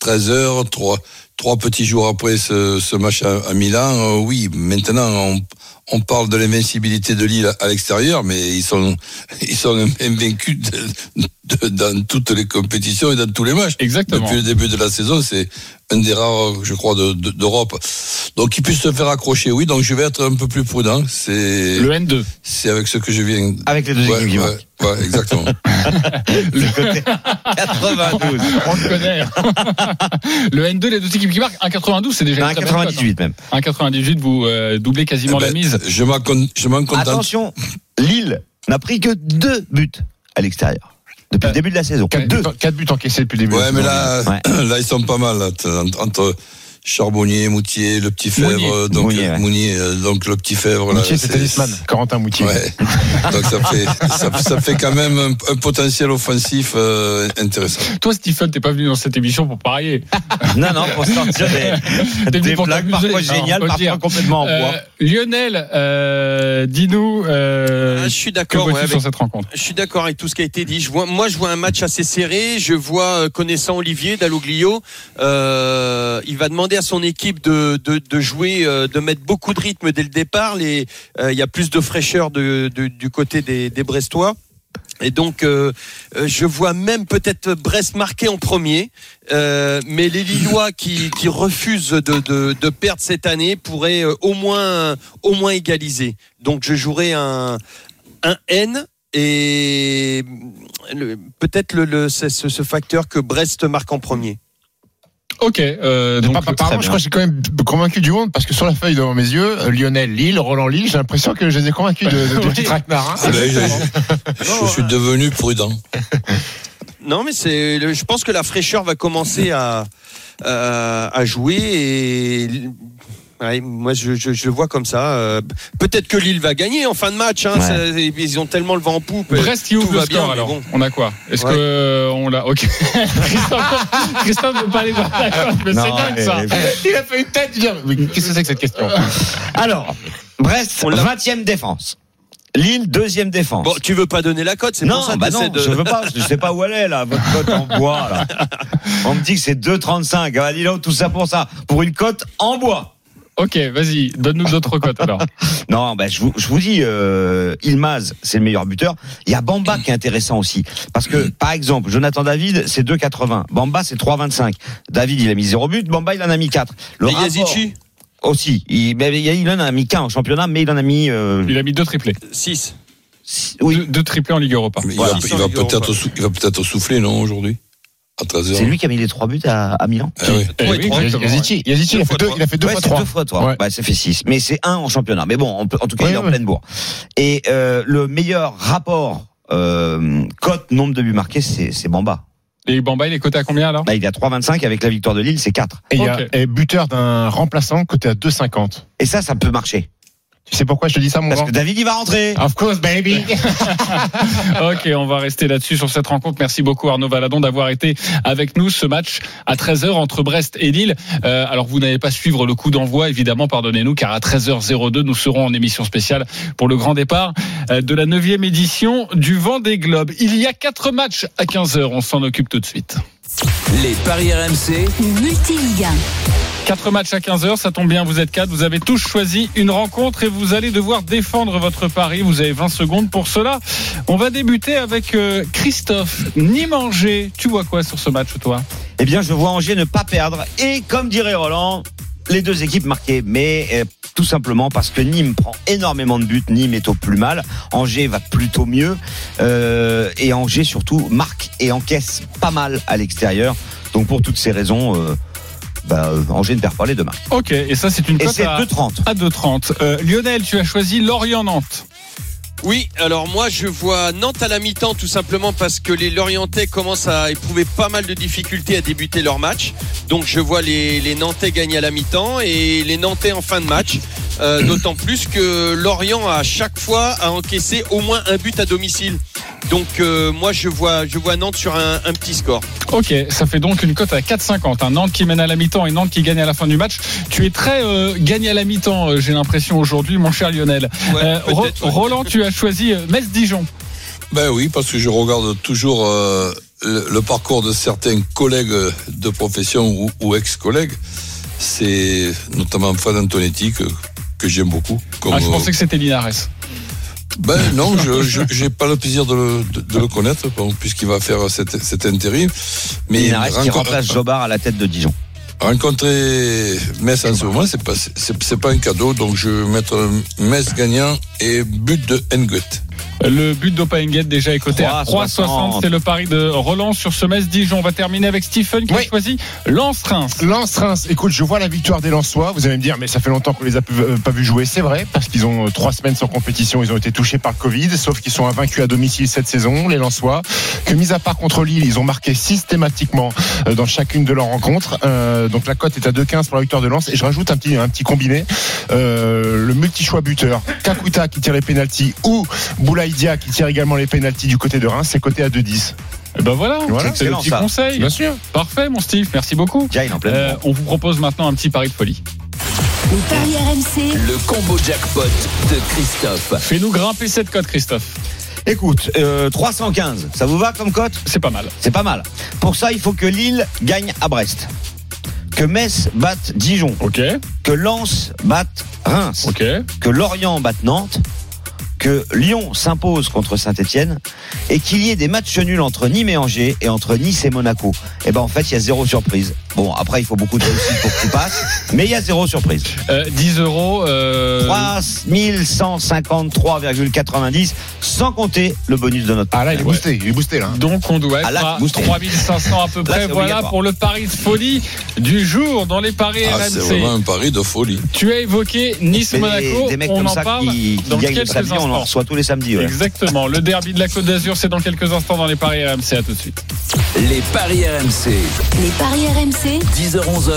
13 heures, trois, trois petits jours après ce, ce match à, à Milan, euh, oui, maintenant on, on parle de l'invincibilité de Lille à, à l'extérieur, mais ils sont, ils sont invaincus de- de- dans toutes les compétitions et dans tous les matchs. Exactement. Depuis le début de la saison, c'est un des rares, je crois, de- de- d'Europe. Donc, qu'ils puissent se faire accrocher, oui. Donc, je vais être un peu plus prudent. C'est, Le N2. c'est avec ce que je viens. Avec les deux Ouais, équipes qui ouais, ouais, exactement. 92. On le connaît. le N2, les deux équipes qui marquent. 1,92, c'est déjà Un une très belle cote, 98 même. hein. 1,98, vous euh, doublez quasiment Eh la ben, mise. Je m'en contente. Attention, Lille n'a pris que deux buts à l'extérieur. Depuis Euh, le début de la saison. Quatre Deux. buts, quatre buts encaissés depuis le début. de Ouais, la mais saison. là, Ouais. là, ils sont pas mal. Là, entre Charbonnier, Moutier, le petit Fèvre, Mounier. donc Mounier, ouais. Mounier, euh, donc le petit Fèvre. Moutier, c'est Talisman. Corentin Moutier. Ouais. Donc ça fait, ça, ça fait quand même un, un potentiel offensif euh, intéressant. Toi, Stephen, t'es pas venu dans cette émission pour parier. Non, non, pour sortir des, des blagues parfois Non, géniales, parfois dire. complètement en Euh. Lionel, euh, dis-nous euh, Ah, je suis d'accord. ouais, avec- sur cette rencontre? Je suis d'accord avec tout ce qui a été dit. Je vois, moi, je vois un match assez serré. Je vois, euh, connaissant Olivier Dalloglio, euh, il va demander à son équipe de, de, jouer, euh, de mettre beaucoup de rythme dès le départ. Euh, il y a plus de fraîcheur du côté des, Brestois. Et donc, euh, je vois même peut-être Brest marquer en premier, mais les Lillois qui, qui refusent de, de, perdre cette année pourraient au moins au moins égaliser. Donc, je jouerai un un N et peut-être ce facteur que Brest marque en premier. Ok, euh, donc Apparemment, très je crois que j'ai quand même convaincu du monde parce que sur la feuille devant mes yeux, euh, Lionel Lille, Roland Lille, j'ai l'impression que je les ai convaincus de, de, de petit traquenard. hein. Ah ben, je, suis devenu prudent. Non, mais c'est, je pense que la fraîcheur va commencer à à, à jouer et ouais, moi je, je, je le vois comme ça. Euh, Peut-être que Lille va gagner en fin de match. Hein, Ouais. ils ont tellement le vent en poupe. Brest qui Tout ouvre le score bien, alors. bon. On a quoi Est-ce Ouais. que euh, on l'a Ok. Christophe, veut pas aller dans la cote, mais c'est dingue ça. Il a fait une tête. il dit, mais Qu'est-ce que c'est que cette question Alors, Brest, On l'a- 20e défense. Lille, deuxième défense. Bon, tu veux pas donner la cote, c'est non, pour ça que bah non, de- je veux pas, je sais pas où elle est là, votre cote en bois là. On me dit que c'est 2,35. Ah, dis donc, tout ça pour ça, pour une cote en bois. Ok, vas-y, donne-nous d'autres cotes alors. Non, ben je vous, je vous dis, euh, Ilmaz, c'est le meilleur buteur. Il y a Bamba qui est intéressant aussi. Parce que, par exemple, Jonathan David, c'est 2,80. Bamba, c'est 3,25. David, il a mis 0 but. Bamba, il en a mis 4. Le Et rapport- Aussi. Il, il en a mis qu'un en championnat, mais il en a mis... euh, Il a mis deux triplés. 6. six- oui, Deux, deux triplés en Ligue Europa. Mais il Voilà. va, il va peut-être sou- il va peut-être souffler, non, aujourd'hui? À 13h. c'est lui qui a mis les 3 buts à, à Milan. Ah oui. Eh oui. Yazici, Yazici, il a fait deux, il a fait deux ouais, fois trois. deux fois toi. Ouais. Ouais, ça fait 6. Mais c'est un en championnat. Mais bon, on peut- en tout cas, Ouais, il est en pleine bourre. Et euh, le meilleur rapport euh, cote nombre de buts marqués, c'est c'est Bamba. Et Bamba, il est coté à combien alors? Là, il est à 3,25 avec la victoire de Lille, c'est 4. Et y a et buteur d'un remplaçant côté à 2,50. Et ça, ça peut marcher. Tu sais pourquoi je te dis ça, mon Parce grand que David, il va rentrer. Of course, baby. Ok, on va rester là-dessus sur cette rencontre. Merci beaucoup Arnaud Valadon d'avoir été avec nous ce match à 13h entre Brest et Lille. Euh, alors vous n'allez pas suivre le coup d'envoi, évidemment, pardonnez-nous, car à 13h02, nous serons en émission spéciale pour le grand départ euh, de la neuvième édition du Vent des Globes. Il y a quatre matchs à 15h, on s'en occupe tout de suite. Les paris RMC, le multi-ligue 1. Quatre matchs à 15h, ça tombe bien, vous êtes quatre, vous avez tous choisi une rencontre et vous allez devoir défendre votre pari. Vous avez 20 secondes pour cela. On va débuter avec euh, Christophe Nimanger. Tu vois quoi sur ce match, toi? Eh bien, je vois Angers ne pas perdre. Et comme dirait Roland, les deux équipes marquées. Mais euh, tout simplement parce que Nîmes prend énormément de buts. Nîmes est au plus mal. Angers va plutôt mieux. Euh, et Angers, surtout, marque et encaisse pas mal à l'extérieur. Donc, pour toutes ces raisons, euh, bah, Angers ne perd pas les deux marques. Ok, et ça c'est une cote à, 2,30. à 2,30. Euh, Lionel, tu as choisi Lorient-Nantes. Oui, alors moi je vois Nantes à la mi-temps tout simplement parce que les Lorientais commencent à éprouver pas mal de difficultés à débuter leur match. Donc je vois les, les Nantais gagner à la mi-temps et les Nantais en fin de match. Euh, D'autant plus que Lorient à chaque fois a encaissé au moins un but à domicile. Donc euh, moi je vois je vois Nantes sur un, un petit score. Ok, ça fait donc une cote à 4,50. Un Nantes qui mène à la mi-temps et Nantes qui gagne à la fin du match. Tu es très euh, gagné à la mi-temps, j'ai l'impression aujourd'hui, mon cher Lionel. Ouais, Euh, Ro- peut-être, ouais. Roland, tu as choisi Metz-Dijon. Ben oui, parce que je regarde toujours euh, le, le parcours de certains collègues de profession ou, ou ex-collègues. C'est notamment Fred Antonetti que, que j'aime beaucoup. Comme, Ah, je euh, pensais que c'était Linares. Ben non, je n'ai pas le plaisir de le, de, de le connaître, bon, puisqu'il va faire cet, cet intérim. Mais Linares qui remplace Jobard à la tête de Dijon. rencontrer Metz en ce moment, c'est pas c'est c'est pas un cadeau, donc je vais mettre Metz gagnant et but de Nguet. Le but d'Opaenguet déjà est coté à 3,60. 3,60. C'est le pari de Roland sur ce Metz-Dijon. On va terminer avec Stephen qui a choisi Lens-Reims. Lens-Reims, écoute, je vois la victoire des Lensois. Vous allez me dire, mais ça fait longtemps qu'on les a euh, pas vus jouer. C'est vrai, parce qu'ils ont euh, trois semaines sans compétition. Ils ont été touchés par le Covid, sauf qu'ils sont invaincus à domicile cette saison, les Lensois. Que mis à part contre Lille, ils ont marqué systématiquement euh, dans chacune de leurs rencontres. Euh, donc la cote est à 2,15 pour la victoire de Lens. Et je rajoute un petit, un petit combiné. Euh, le multi-choix buteur, Kakuta qui tire les pénalties ou Boulaïdia qui tire également les pénalties du côté de Reims, c'est coté à 2,10. Et ben voilà, Voilà, c'est le excellent, petit ça. conseil. Bien sûr. Parfait, mon Steve. Merci beaucoup. En Euh, on vous propose maintenant un petit pari de folie. Les paris RMC, le combo jackpot de Christophe. Fais-nous grimper cette cote, Christophe. Écoute, euh, 315, ça vous va comme cote? C'est pas mal. C'est pas mal. Pour ça, il faut que Lille gagne à Brest. Que Metz batte Dijon. Ok, Que Lens batte Reims. ok. Que Lorient batte Nantes. Que Lyon s'impose contre Saint-Etienne. Et qu'il y ait des matchs nuls entre Nîmes et Angers et entre Nice et Monaco. Et ben en fait, il y a zéro surprise. Bon, après, il faut beaucoup de réussite pour que tu passes. Mais il y a zéro surprise. Euh, 10 euros. euh, 3153,90 sans compter le bonus de notre Ah là, il est Ouais. boosté, il est boosté là. Donc on doit être Ah, là, à boosté. 3500 à peu près. voilà pour le pari de folie du jour dans les paris Ah, c'est vraiment un pari de folie. Tu as évoqué Nice-Monaco. des mecs On comme en ça parle qui, qui dans quelques samedi, on en instants. reçoit tous les samedis. ouais. Exactement. Le derby de la Côte d'Azur, c'est dans quelques instants dans les paris RMC. À tout de suite. Les paris RMC, les paris RMC, 10h-11h,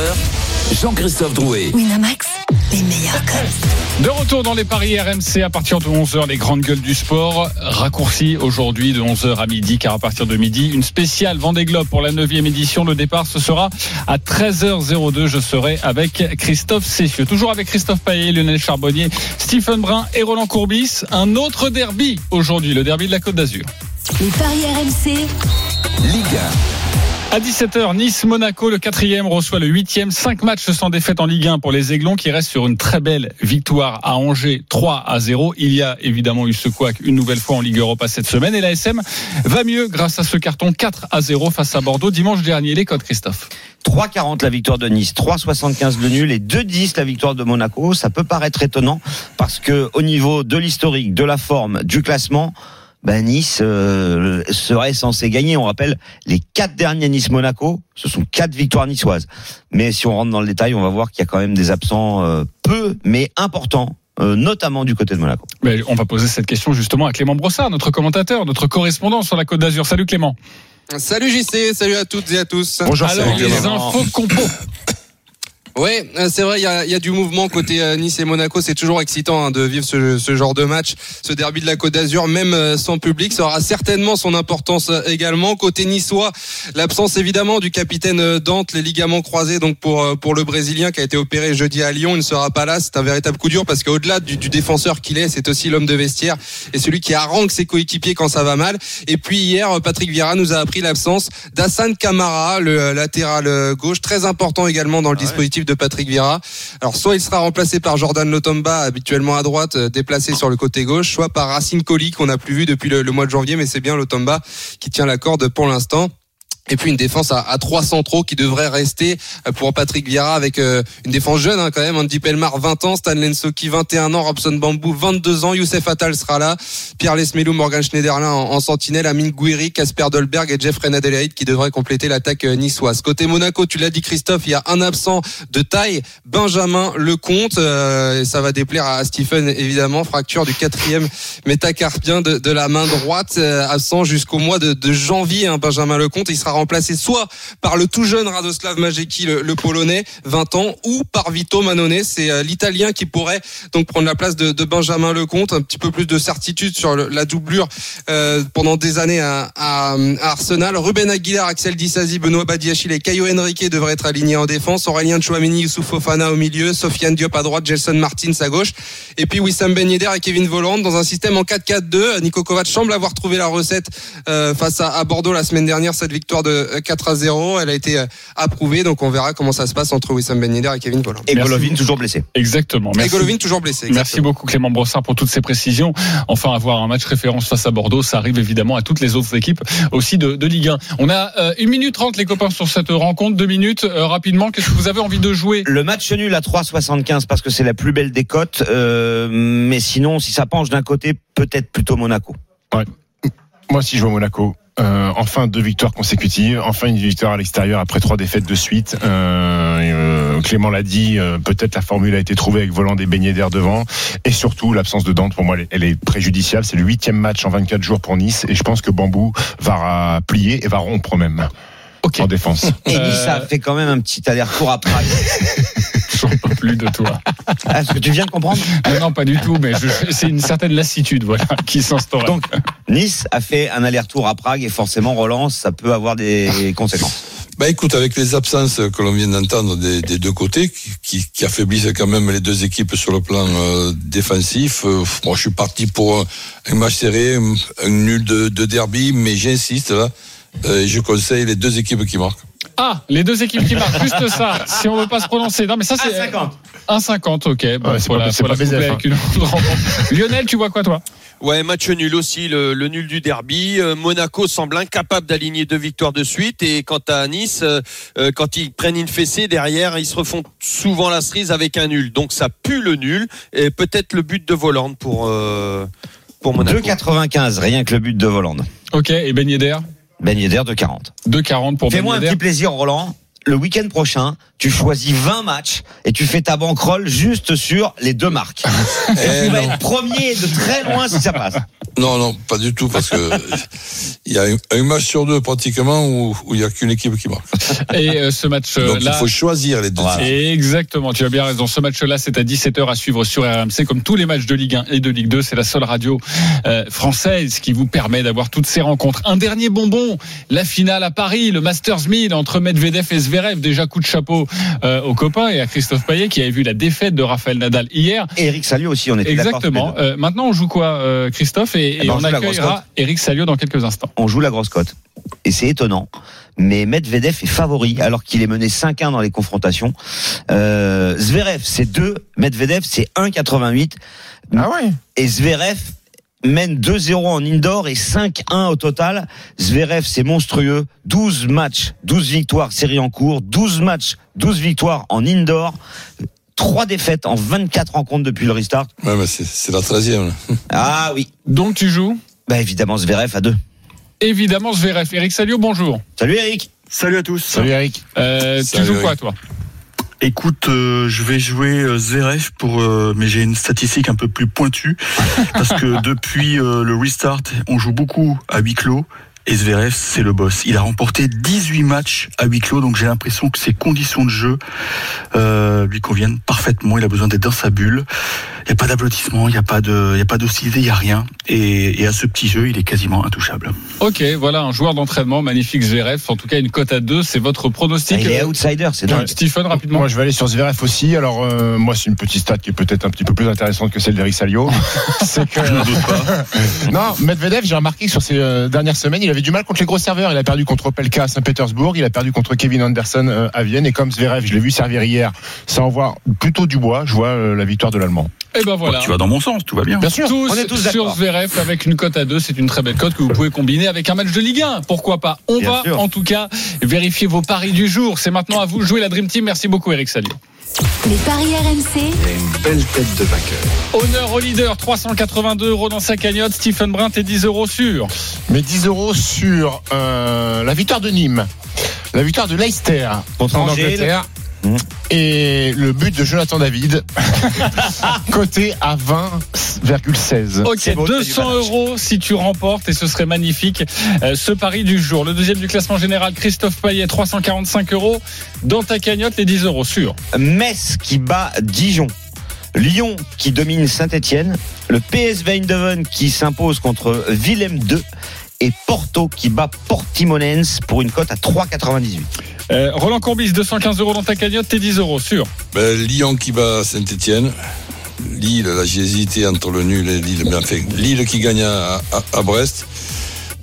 Jean-Christophe Drouet. Winamax, les meilleurs codes. De retour dans les paris RMC à partir de 11h, les grandes gueules du sport. Raccourci aujourd'hui de 11h à midi, car à partir de midi, une spéciale Vendée Globe pour la 9 édition. Le départ, ce sera à 13h02. Je serai avec Christophe Cessieux. Toujours avec Christophe Paillet, Lionel Charbonnier, Stephen Brun et Roland Courbis. Un autre derby aujourd'hui, le derby de la Côte d'Azur. Les paris RMC, Ligue À 17h, Nice-Monaco, le quatrième reçoit le huitième. Cinq matchs sans défaite en Ligue 1 pour les Aiglons qui restent sur une très belle victoire à Angers 3 à 0. Il y a évidemment eu ce couac une nouvelle fois en Ligue Europa cette semaine et la SM va mieux grâce à ce carton 4 à 0 face à Bordeaux dimanche dernier. Les codes, Christophe. 3,40 la victoire de Nice, 3,75 le nul et 2,10 la victoire de Monaco. Ça peut paraître étonnant parce que au niveau de l'historique, de la forme, du classement, ben Nice euh, serait censé gagner. On rappelle les quatre derniers Nice-Monaco, ce sont quatre victoires niçoises. Mais si on rentre dans le détail, on va voir qu'il y a quand même des absents euh, peu mais importants. euh, notamment du côté de Monaco. Mais on va poser cette question justement à Clément Brossard, notre commentateur, notre correspondant sur la Côte d'Azur. Salut Clément. Salut JC, salut à toutes et à tous. Bonjour, Alors les infos compo. Ouais, euh, c'est vrai, il y a, y a du mouvement côté euh, Nice et Monaco. C'est toujours excitant hein, de vivre ce, ce genre de match, ce derby de la Côte d'Azur, même euh, sans public. Ça aura certainement son importance également. Côté niçois, l'absence évidemment du capitaine Dante, les ligaments croisés donc pour pour le Brésilien qui a été opéré jeudi à Lyon, il ne sera pas là. C'est un véritable coup dur parce qu'au-delà du, du défenseur qu'il est, c'est aussi l'homme de vestiaire et celui qui harangue ses coéquipiers quand ça va mal. Et puis hier, Patrick Vieira nous a appris l'absence d'Hassan Kamara, le latéral gauche, très important également dans le dispositif de Patrick. Alors soit il sera remplacé par Jordan Lotomba, habituellement à droite, euh, déplacé sur le côté gauche, soit par Racine Colli qu'on n'a plus vu depuis le, le mois de janvier, mais c'est bien Lotomba qui tient la corde pour l'instant. Et puis une défense à, à 3 centraux qui devrait rester euh, pour Patrick Vieira avec euh, une défense jeune hein, quand même. Andy Pelmar 20 ans, Stan Lensoki 21 ans, Robson Bambou 22 ans, Youssef Attal sera là, Pierre Lesmelou, Morgan Schneiderlin en, en sentinelle, Amine Gouiri, Casper Dolberg et Jeffrey Adelaide qui devraient compléter l'attaque euh, niçoise. Côté Monaco, tu l'as dit Christophe, il y a un absent de taille, Benjamin Lecomte. Euh, ça va déplaire à Stephen évidemment, fracture du quatrième métacarpien de, de la main droite, euh, absent jusqu'au mois de, de janvier. Hein, Benjamin Lecomte, il sera remplacé soit par le tout jeune Radoslav Majeki, le, polonais, 20 ans, ou par Vito Manone, c'est euh, l'italien qui pourrait donc prendre la place de, Benjamin Lecomte, un petit peu plus de certitude sur la doublure euh, pendant des années à, Arsenal. Ruben Aguilar, Axel Disasi, Benoît Badiachil et Caio Henrique devraient être alignés en défense. Aurélien Chouameni, Youssouf Fofana au milieu, Sofiane Diop à droite, Gelson Martins à gauche, et puis Wissam Ben Yedder et Kevin Voland dans un système en 4-4-2. Nico Kovac semble avoir trouvé la recette euh, face à, à Bordeaux la semaine dernière, cette victoire de euh, 4 à 0. Elle a été euh, approuvée, donc on verra comment ça se passe entre Wissam Ben Yedder et Kevin Voland. Et. Golovin toujours blessé. Exactement. Et. Golovin toujours blessé. Merci beaucoup Clément Brossard pour toutes ces précisions. Enfin, avoir un match référence face à Bordeaux, ça arrive évidemment à toutes les autres équipes aussi de, de Ligue 1. On a euh, une minute trente les copains sur cette rencontre. Deux minutes euh, rapidement. Qu'est-ce que vous avez envie de jouer? Le match nul à 3,75 parce que c'est la plus belle des cotes. euh, mais sinon, si ça penche d'un côté, peut-être plutôt Monaco. Moi, si je vois Monaco, euh, enfin deux victoires consécutives, enfin une victoire à l'extérieur après trois défaites de suite. Euh, euh, Clément l'a dit, peut-être la formule a été trouvée avec volant des beignets d'air devant, et surtout l'absence de Dante pour moi, elle est préjudiciable. C'est le huitième match en 24 jours pour Nice, et je pense que Bambou va plier et va rompre même En défense. Et Euh, Nice a fait quand même un petit aller-retour à Prague. J'en peux plus de toi. Ah, Est-ce que tu viens de comprendre Non, non, pas du tout. Mais je- c'est une certaine lassitude, voilà, qui s'instaure. Donc, Nice a fait un aller-retour à Prague et forcément, relance, ça peut avoir des conséquences. Bah écoute, avec les absences que l'on vient d'entendre des, des deux côtés, qui, qui, qui affaiblissent quand même les deux équipes sur le plan euh, défensif, euh, moi je suis parti pour un, un match serré, un, un nul de, de derby, mais j'insiste là, euh, je conseille les deux équipes qui marquent. Ah, les deux équipes qui marquent, juste ça. Si on veut pas se prononcer. Non, mais ça, c'est. 1,50. 1,50, ok. Bon, Ouais, c'est pas- c'est faut pas avec une autre rencontre. Lionel, tu vois quoi, toi? Ouais, match nul aussi, le, le nul du derby. Euh, Monaco semble incapable d'aligner deux victoires de suite. Et quant à Nice, euh, euh, quand ils prennent une fessée derrière, ils se refont souvent la cerise avec un nul. Donc ça pue le nul. Et peut-être le but de Volante pour, euh, pour Monaco. 2,95, rien que le but de Volande. Ok, et Ben Yedder? Ben Yedder, 2,40. 2,40 pour Ben Fais-moi un Yedder. petit plaisir, Roland. Le week-end prochain, tu choisis 20 matchs et tu fais ta banquerolle juste sur les deux marques. Et Eh tu vas non. être premier de très loin si ça passe. Non, non, pas du tout, parce que il y a un, match sur deux pratiquement où il y a qu'une équipe qui marque. Et euh, ce Donc match-là. il faut choisir les deux. Voilà. Exactement, tu as bien raison. Ce match-là, c'est à 17h à suivre sur RMC. Comme tous les matchs de Ligue 1 et de Ligue 2, c'est la seule radio euh, française qui vous permet d'avoir toutes ces rencontres. Un dernier bonbon, la finale à Paris, le Masters 1000 entre Medvedev et Zverev. Déjà coup de chapeau euh, aux copains et à Christophe Payet qui avait vu la défaite de Raphaël Nadal hier. Et Eric Salio aussi, on était Exactement. Euh, maintenant, on joue quoi, euh, Christophe? Et, Eh et ben, on on joue la grosse accueillera Eric Salio dans quelques instants. On joue la grosse cote. Et c'est étonnant. Mais Medvedev est favori alors qu'il est mené 5-1 dans les confrontations. Euh, Zverev, c'est 2. Medvedev, c'est 1,88. Ah ouais? Et Zverev mène 2-0 en indoor et 5-1 au total. Zverev, c'est monstrueux. 12 matchs, 12 victoires, série en cours. 12 matchs, 12 victoires en indoor. 3 défaites en 24 rencontres depuis le restart. Ouais, mais c'est c'est la treizième. là. Ah oui. Donc tu joues Bah évidemment Zverev à 2. Évidemment Zverev. Eric Salio, bonjour. Salut Eric. Salut à tous. Salut Eric. Euh, tu joues Eric. quoi, toi? Écoute, euh, je vais jouer euh, Zverev pour, euh, mais j'ai une statistique un peu plus pointue. Parce que depuis le restart, on joue beaucoup à huis clos Et Zverev, c'est le boss. Il a remporté 18 matchs à huis clos, donc j'ai l'impression que ses conditions de jeu euh, lui conviennent parfaitement. Il a besoin d'être dans sa bulle. Il n'y a pas d'applaudissements, il n'y a pas de, il y a pas d'hostilité, il n'y a rien. Et, et à ce petit jeu, il est quasiment intouchable. Ok, voilà un joueur d'entraînement magnifique Zverev. En tout cas, une cote à 2 c'est votre pronostic. Il est outsider, c'est dingue. Stephen, rapidement. Moi, je vais aller sur Zverev aussi. Alors, euh, moi, c'est une petite stat qui est peut-être un petit peu plus intéressante que celle d'Eric Salio. c'est que. non, Medvedev, j'ai remarqué que sur ces euh, dernières semaines, il avait du mal contre les gros serveurs. Il a perdu contre Pelka à Saint-Pétersbourg. Il a perdu contre Kevin Anderson euh, à Vienne. Et comme Zverev, je l'ai vu servir hier, ça envoie plutôt du bois. Je vois euh, la victoire de l'Allemand. Et ben voilà. Tu vas dans mon sens, tout va bien. Bien sûr, tous, on est tous sur. Zverev avec une cote à 2 c'est une très belle cote que vous pouvez combiner avec un match de Ligue 1. Pourquoi pas? On Bien va sûr. en tout cas vérifier vos paris du jour. C'est maintenant à vous de jouer la Dream Team. Merci beaucoup Eric Salio. Les paris RMC, Une belle tête de vainqueur. Honneur au leader, 382 euros dans sa cagnotte. Stephen Brun, et 10 euros sur. Mais 10 euros sur euh, la victoire de Nîmes, la victoire de Leicester Contre en Angers, Angleterre Mmh. et le but de Jonathan David, coté à 20,16. Ok, beau, c'est du 200 panache. euros si tu remportes et ce serait magnifique euh, ce pari du jour. Le deuxième du classement général, Christophe Payet, 345 euros. Dans ta cagnotte, les 10 euros sur. Metz qui bat Dijon. Lyon qui domine Saint-Etienne. Le PSV Eindhoven qui s'impose contre Willem 2. Et Porto qui bat Portimonense pour une cote à 3,98. Euh, Roland Courbis, 215 euros dans ta cagnotte, tes 10 euros sur. Ben, Lyon qui bat Saint-Etienne. Lille, là j'ai hésité entre le nul et Lille. Mais enfin, Lille qui gagne à Brest.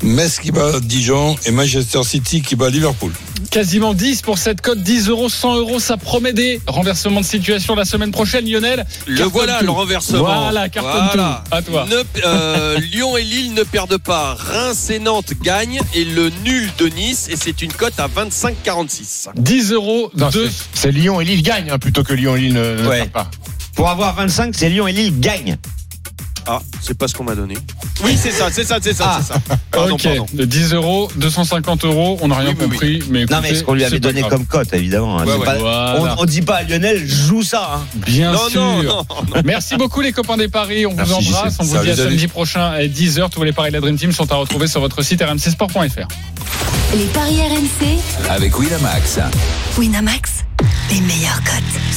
Metz qui bat Dijon et Manchester City qui bat Liverpool. Quasiment 10 pour cette cote, 10 euros, 100 euros, ça promet des renversements de situation la semaine prochaine, Lionel. Le voilà, tout. le renversement. Voilà, cartonne Voilà. tout. À toi. Ne- euh, Lyon et Lille ne perdent pas. Reims et Nantes gagnent et le nul de Nice et c'est une cote à 25,46. 10 euros, Non, de c'est- C'est Lyon et Lille gagnent hein, plutôt que Lyon et Lille ne, ne Ouais. perdent pas. Pour avoir 25, c'est Lyon et Lille gagnent. Ah, c'est pas ce qu'on m'a donné. Oui, c'est ça, c'est ça, c'est ça, Ah. c'est ça. Pardon, ok, pardon. de 10 euros, 250 euros, on n'a rien Oui, oui, oui. compris. Mais non, mais ce qu'on lui avait donné comme cote, évidemment. hein. Ouais, C'est ouais. pas- Voilà. on, on dit pas à Lionel, joue ça. hein. Bien Non, sûr. non, non, non. Merci beaucoup les copains des paris. On Merci, vous embrasse. On vous dit à samedi prochain à 10h. Tous les paris de la Dream Team sont à retrouver sur votre site rmcsport.fr. les paris RMC, Avec Winamax. Winamax, les meilleurs cotes.